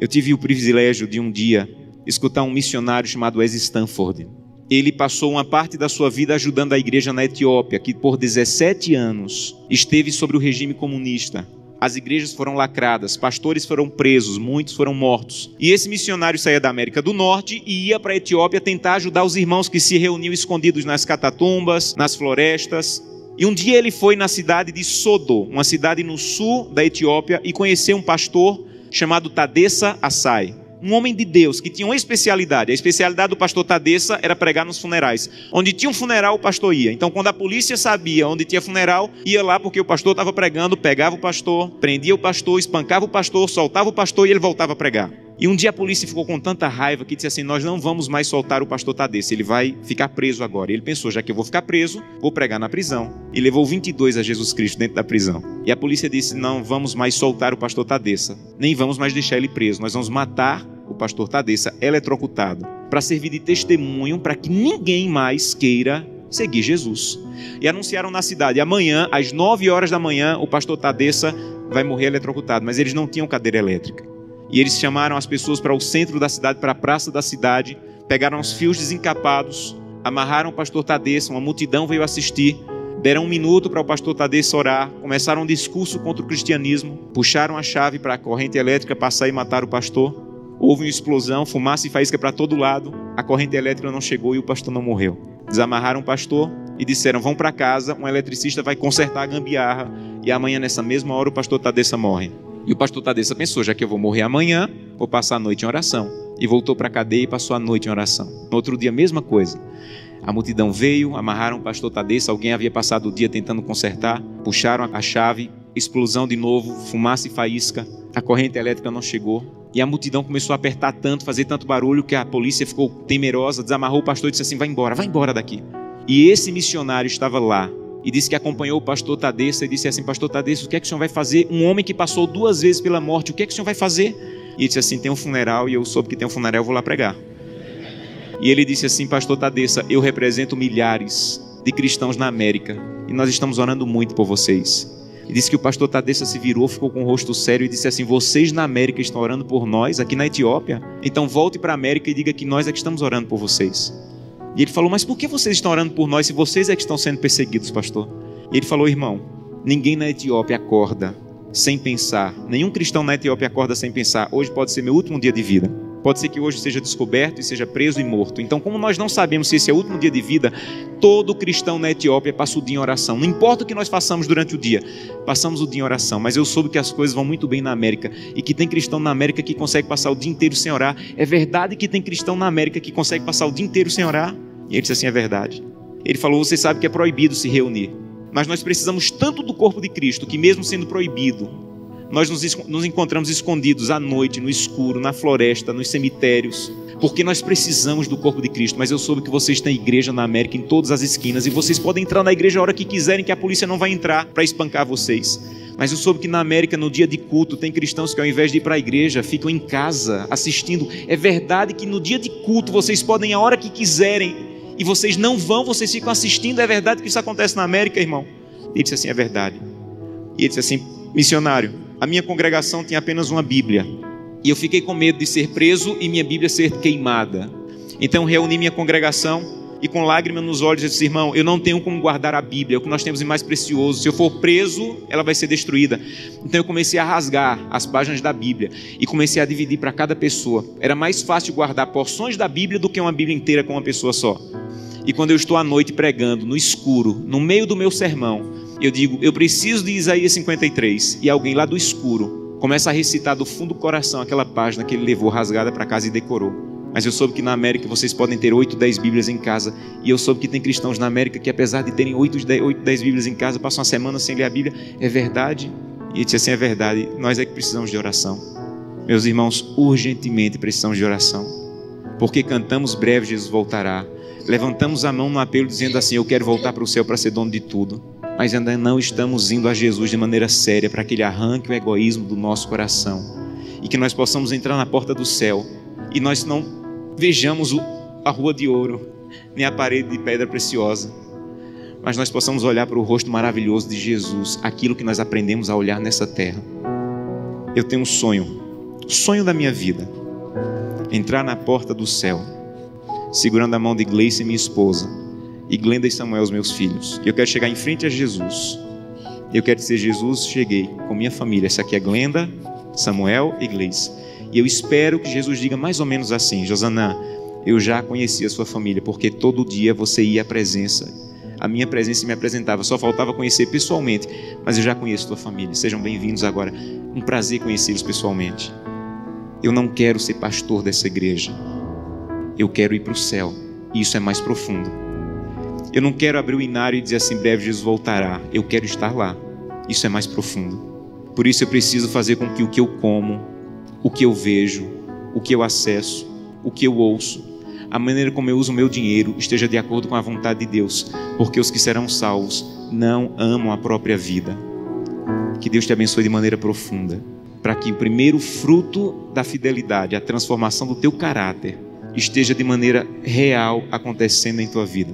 Eu tive o privilégio de um dia escutar um missionário chamado Wes Stanford. Ele passou uma parte da sua vida ajudando a igreja na Etiópia, que por 17 anos esteve sobre o regime comunista. As igrejas foram lacradas, pastores foram presos, muitos foram mortos. E esse missionário saía da América do Norte e ia para a Etiópia tentar ajudar os irmãos que se reuniam escondidos nas catatumbas, nas florestas. E um dia ele foi na cidade de Sodo, uma cidade no sul da Etiópia, e conheceu um pastor chamado Tadessa Assai um homem de Deus que tinha uma especialidade. A especialidade do pastor Tadessa era pregar nos funerais. Onde tinha um funeral, o pastor ia. Então, quando a polícia sabia onde tinha funeral, ia lá porque o pastor estava pregando, pegava o pastor, prendia o pastor, espancava o pastor, soltava o pastor e ele voltava a pregar. E um dia a polícia ficou com tanta raiva que disse assim: Nós não vamos mais soltar o pastor Tadesse, ele vai ficar preso agora. E ele pensou: Já que eu vou ficar preso, vou pregar na prisão. E levou 22 a Jesus Cristo dentro da prisão. E a polícia disse: Não vamos mais soltar o pastor Tadessa, nem vamos mais deixar ele preso. Nós vamos matar o pastor Tadessa eletrocutado para servir de testemunho para que ninguém mais queira seguir Jesus. E anunciaram na cidade: amanhã, às 9 horas da manhã, o pastor Tadessa vai morrer eletrocutado. Mas eles não tinham cadeira elétrica. E eles chamaram as pessoas para o centro da cidade, para a praça da cidade, pegaram os fios desencapados, amarraram o pastor Tadeu, uma multidão veio assistir, deram um minuto para o pastor Tadeu orar, começaram um discurso contra o cristianismo, puxaram a chave para a corrente elétrica passar e matar o pastor. Houve uma explosão, fumaça e faísca para todo lado, a corrente elétrica não chegou e o pastor não morreu. Desamarraram o pastor e disseram: Vão para casa, um eletricista vai consertar a gambiarra e amanhã, nessa mesma hora, o pastor Tadessa morre. E o pastor Tadessa pensou: já que eu vou morrer amanhã, vou passar a noite em oração. E voltou para a cadeia e passou a noite em oração. No outro dia, a mesma coisa. A multidão veio, amarraram o pastor Tadessa, alguém havia passado o dia tentando consertar, puxaram a chave, explosão de novo, fumaça e faísca, a corrente elétrica não chegou. E a multidão começou a apertar tanto, fazer tanto barulho, que a polícia ficou temerosa, desamarrou o pastor e disse assim: vai embora, vai embora daqui. E esse missionário estava lá, e disse que acompanhou o pastor Tadessa e disse assim: Pastor Tadessa, o que é que o senhor vai fazer? Um homem que passou duas vezes pela morte, o que é que o senhor vai fazer? E disse assim: Tem um funeral e eu soube que tem um funeral, eu vou lá pregar. E ele disse assim: Pastor Tadessa, eu represento milhares de cristãos na América e nós estamos orando muito por vocês. E disse que o pastor Tadessa se virou, ficou com o rosto sério e disse assim: Vocês na América estão orando por nós, aqui na Etiópia? Então volte para a América e diga que nós é que estamos orando por vocês. E ele falou: Mas por que vocês estão orando por nós se vocês é que estão sendo perseguidos, pastor? E ele falou: Irmão, ninguém na Etiópia acorda sem pensar. Nenhum cristão na Etiópia acorda sem pensar. Hoje pode ser meu último dia de vida. Pode ser que hoje seja descoberto e seja preso e morto. Então, como nós não sabemos se esse é o último dia de vida, todo cristão na Etiópia passa o dia em oração. Não importa o que nós façamos durante o dia, passamos o dia em oração. Mas eu soube que as coisas vão muito bem na América e que tem cristão na América que consegue passar o dia inteiro sem orar. É verdade que tem cristão na América que consegue passar o dia inteiro sem orar? E ele disse assim: é verdade. Ele falou: você sabe que é proibido se reunir, mas nós precisamos tanto do corpo de Cristo que, mesmo sendo proibido, nós nos, nos encontramos escondidos à noite, no escuro, na floresta, nos cemitérios, porque nós precisamos do corpo de Cristo. Mas eu soube que vocês têm igreja na América em todas as esquinas e vocês podem entrar na igreja a hora que quiserem, que a polícia não vai entrar para espancar vocês. Mas eu soube que na América, no dia de culto, tem cristãos que ao invés de ir para a igreja, ficam em casa assistindo. É verdade que no dia de culto vocês podem a hora que quiserem e vocês não vão, vocês ficam assistindo. É verdade que isso acontece na América, irmão? Ele disse assim: é verdade. E ele disse assim: missionário, a minha congregação tem apenas uma Bíblia. E eu fiquei com medo de ser preso e minha Bíblia ser queimada. Então reuni minha congregação e com lágrimas nos olhos eu disse: irmão, eu não tenho como guardar a Bíblia, é o que nós temos de mais precioso. Se eu for preso, ela vai ser destruída. Então eu comecei a rasgar as páginas da Bíblia e comecei a dividir para cada pessoa. Era mais fácil guardar porções da Bíblia do que uma Bíblia inteira com uma pessoa só. E quando eu estou à noite pregando, no escuro, no meio do meu sermão, eu digo, eu preciso de Isaías 53. E alguém lá do escuro começa a recitar do fundo do coração aquela página que ele levou rasgada para casa e decorou. Mas eu soube que na América vocês podem ter 8, 10 Bíblias em casa. E eu soube que tem cristãos na América que, apesar de terem 8, 10, Bíblias em casa, passam uma semana sem ler a Bíblia. É verdade? E ele disse assim: é verdade. Nós é que precisamos de oração. Meus irmãos, urgentemente precisamos de oração. Porque cantamos breve, Jesus voltará levantamos a mão no apelo dizendo assim: Eu quero voltar para o céu para ser dono de tudo. Mas ainda não estamos indo a Jesus de maneira séria para que Ele arranque o egoísmo do nosso coração e que nós possamos entrar na porta do céu e nós não vejamos a rua de ouro nem a parede de pedra preciosa, mas nós possamos olhar para o rosto maravilhoso de Jesus, aquilo que nós aprendemos a olhar nessa terra. Eu tenho um sonho sonho da minha vida. Entrar na porta do céu, segurando a mão de Gleice, minha esposa, e Glenda e Samuel, os meus filhos. Eu quero chegar em frente a Jesus. Eu quero dizer, Jesus, cheguei com minha família. Essa aqui é Glenda, Samuel Gleice. E eu espero que Jesus diga mais ou menos assim: Josanã, eu já conhecia a sua família, porque todo dia você ia à presença. A minha presença me apresentava, só faltava conhecer pessoalmente, mas eu já conheço a tua família. Sejam bem-vindos agora. Um prazer conhecê-los pessoalmente. Eu não quero ser pastor dessa igreja. Eu quero ir para o céu. E isso é mais profundo. Eu não quero abrir o inário e dizer assim, breve Jesus voltará. Eu quero estar lá. Isso é mais profundo. Por isso eu preciso fazer com que o que eu como, o que eu vejo, o que eu acesso, o que eu ouço, a maneira como eu uso o meu dinheiro esteja de acordo com a vontade de Deus, porque os que serão salvos não amam a própria vida. Que Deus te abençoe de maneira profunda, para que o primeiro fruto da fidelidade, a transformação do teu caráter, esteja de maneira real acontecendo em tua vida.